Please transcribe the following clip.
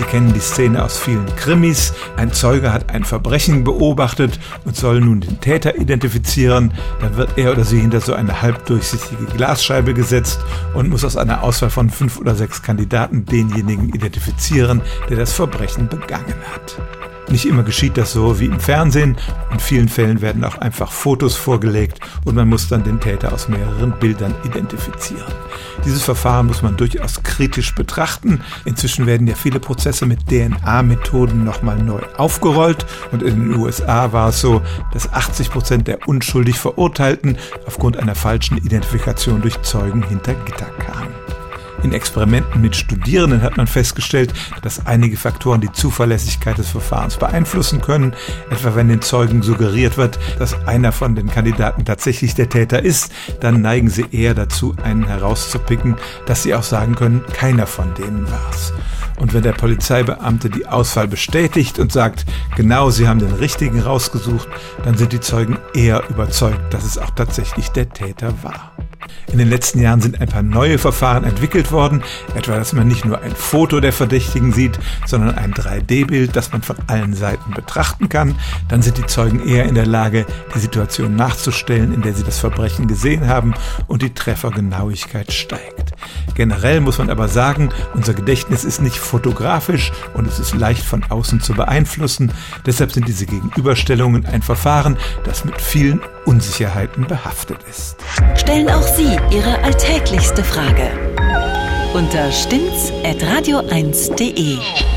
Sie kennen die Szene aus vielen Krimis. Ein Zeuge hat ein Verbrechen beobachtet und soll nun den Täter identifizieren. Dann wird er oder sie hinter so eine halbdurchsichtige Glasscheibe gesetzt und muss aus einer Auswahl von fünf oder sechs Kandidaten denjenigen identifizieren, der das Verbrechen begangen hat. Nicht immer geschieht das so wie im Fernsehen. In vielen Fällen werden auch einfach Fotos vorgelegt und man muss dann den Täter aus mehreren Bildern identifizieren. Dieses Verfahren muss man durchaus kritisch betrachten. Inzwischen werden ja viele Prozesse mit DNA-Methoden nochmal neu aufgerollt und in den USA war es so, dass 80 Prozent der unschuldig Verurteilten aufgrund einer falschen Identifikation durch Zeugen hinter Gitter kamen. In Experimenten mit Studierenden hat man festgestellt, dass einige Faktoren die Zuverlässigkeit des Verfahrens beeinflussen können, etwa wenn den Zeugen suggeriert wird, dass einer von den Kandidaten tatsächlich der Täter ist, dann neigen sie eher dazu, einen herauszupicken, dass sie auch sagen können, keiner von denen war's. Und wenn der Polizeibeamte die Auswahl bestätigt und sagt, genau, sie haben den richtigen rausgesucht, dann sind die Zeugen eher überzeugt, dass es auch tatsächlich der Täter war. In den letzten Jahren sind ein paar neue Verfahren entwickelt worden, etwa dass man nicht nur ein Foto der Verdächtigen sieht, sondern ein 3D-Bild, das man von allen Seiten betrachten kann. Dann sind die Zeugen eher in der Lage, die Situation nachzustellen, in der sie das Verbrechen gesehen haben und die Treffergenauigkeit steigt. Generell muss man aber sagen, unser Gedächtnis ist nicht fotografisch und es ist leicht von außen zu beeinflussen. Deshalb sind diese Gegenüberstellungen ein Verfahren, das mit vielen Unsicherheiten behaftet ist. Stellen auch Sie Ihre alltäglichste Frage unter stimmt's at radio1.de.